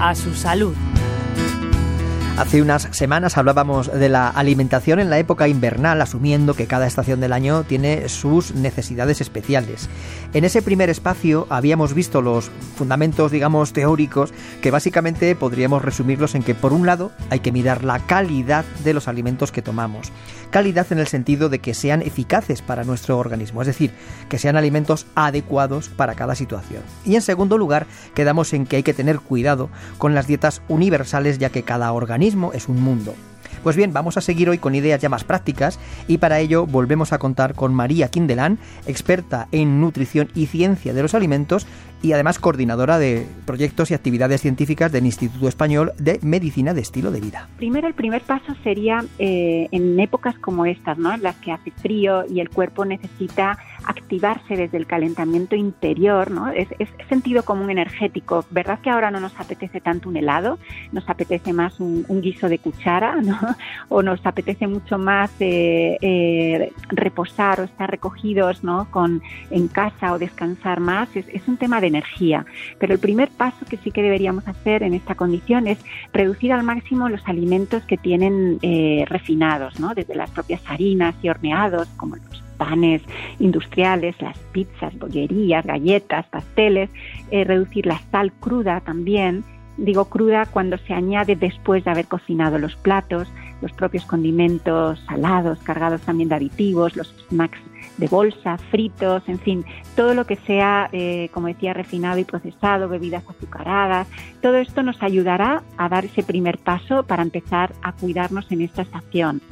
a su salud. Hace unas semanas hablábamos de la alimentación en la época invernal, asumiendo que cada estación del año tiene sus necesidades especiales. En ese primer espacio habíamos visto los fundamentos, digamos, teóricos, que básicamente podríamos resumirlos en que, por un lado, hay que mirar la calidad de los alimentos que tomamos. Calidad en el sentido de que sean eficaces para nuestro organismo, es decir, que sean alimentos adecuados para cada situación. Y en segundo lugar, quedamos en que hay que tener cuidado con las dietas universales, ya que cada organismo es un mundo. Pues bien, vamos a seguir hoy con ideas ya más prácticas y para ello volvemos a contar con María Quindelán, experta en nutrición y ciencia de los alimentos y además coordinadora de proyectos y actividades científicas del Instituto Español de Medicina de Estilo de Vida. Primero, el primer paso sería eh, en épocas como estas, ¿no? en las que hace frío y el cuerpo necesita activarse desde el calentamiento interior, ¿no? Es, sentido común energético. ¿Verdad que ahora no nos apetece tanto un helado? Nos apetece más un, guiso de cuchara, ¿no? O nos apetece mucho más eh, eh, reposar o estar recogidos, ¿no? Con, en casa o descansar más. Es, un tema de energía. Pero el primer paso que sí que deberíamos hacer en esta condición es reducir al máximo los alimentos que tienen eh, refinados, ¿no? Desde las propias harinas y horneados, como los panes industriales, las pizzas, bollerías, galletas, pasteles, eh, reducir la sal cruda también. Digo cruda cuando se añade después de haber cocinado los platos, los propios condimentos salados, cargados también de aditivos, los snacks de bolsa, fritos, en fin, todo lo que sea, eh, como decía, refinado y procesado, bebidas azucaradas, todo esto nos ayudará a dar ese primer paso para empezar a cuidarnos en esta estación.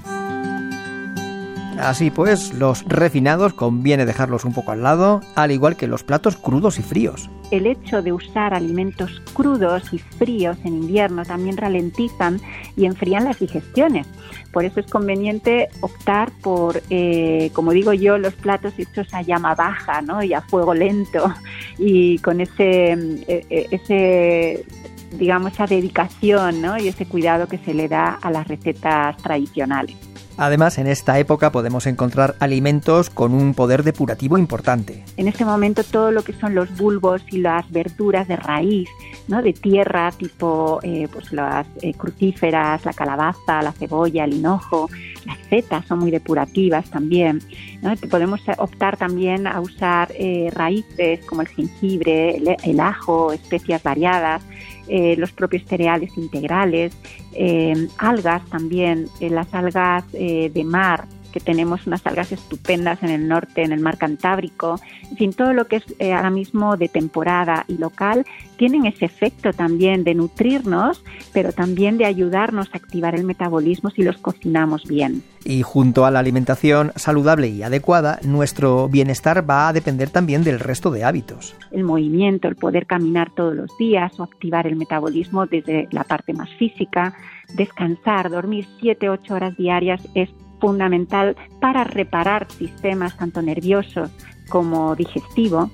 Así pues, los refinados conviene dejarlos un poco al lado, al igual que los platos crudos y fríos. El hecho de usar alimentos crudos y fríos en invierno también ralentizan y enfrían las digestiones. Por eso es conveniente optar por, eh, como digo yo, los platos hechos a llama baja ¿no? y a fuego lento y con ese, eh, eh, ese digamos, esa dedicación ¿no? y ese cuidado que se le da a las recetas tradicionales. Además, en esta época podemos encontrar alimentos con un poder depurativo importante. En este momento todo lo que son los bulbos y las verduras de raíz, ¿no? de tierra, tipo eh, pues las eh, crucíferas, la calabaza, la cebolla, el hinojo, las setas son muy depurativas también. Podemos optar también a usar eh, raíces como el jengibre, el ajo, especias variadas eh, los propios cereales integrales, eh, algas también, eh, las algas de mar, que tenemos unas algas estupendas en el norte, en el mar Cantábrico, en fin, todo lo que es eh, ahora mismo de temporada y local, tienen ese efecto también de nutrirnos, pero también de ayudarnos a activar el metabolismo si los cocinamos bien. Y junto a la alimentación saludable y adecuada, nuestro bienestar va a depender también del resto de hábitos. El movimiento, el poder caminar todos los días o activar el metabolismo desde la parte más física, descansar, dormir 7-8 horas diarias es fundamental para reparar sistemas tanto nerviosos como digestivo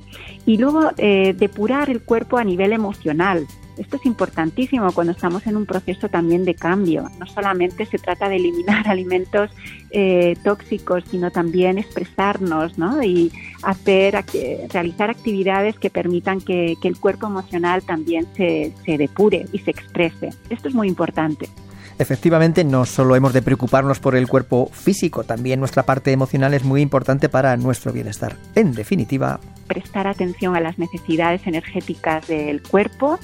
y luego eh, depurar el cuerpo a nivel emocional. Esto es importantísimo cuando estamos en un proceso también de cambio. No solamente se trata de eliminar alimentos eh, tóxicos, sino también expresarnos ¿no? y hacer, realizar actividades que permitan que, que el cuerpo emocional también se, se depure y se exprese. Esto es muy importante. Efectivamente, no solo hemos de preocuparnos por el cuerpo físico, también nuestra parte emocional es muy importante para nuestro bienestar. En definitiva, prestar atención a las necesidades energéticas del cuerpo,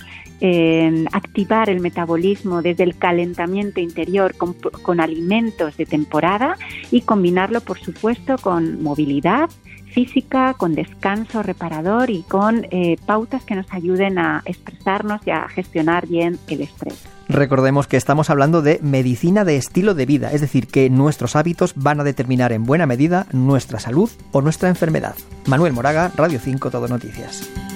activar el metabolismo desde el calentamiento interior con, alimentos de temporada y combinarlo, por supuesto, con movilidad física, con descanso reparador y con eh, pautas que nos ayuden a expresarnos y a gestionar bien el estrés. Recordemos que estamos hablando de medicina de estilo de vida, es decir, que nuestros hábitos van a determinar en buena medida nuestra salud o nuestra enfermedad. Manuel Moraga, Radio 5 Todo Noticias.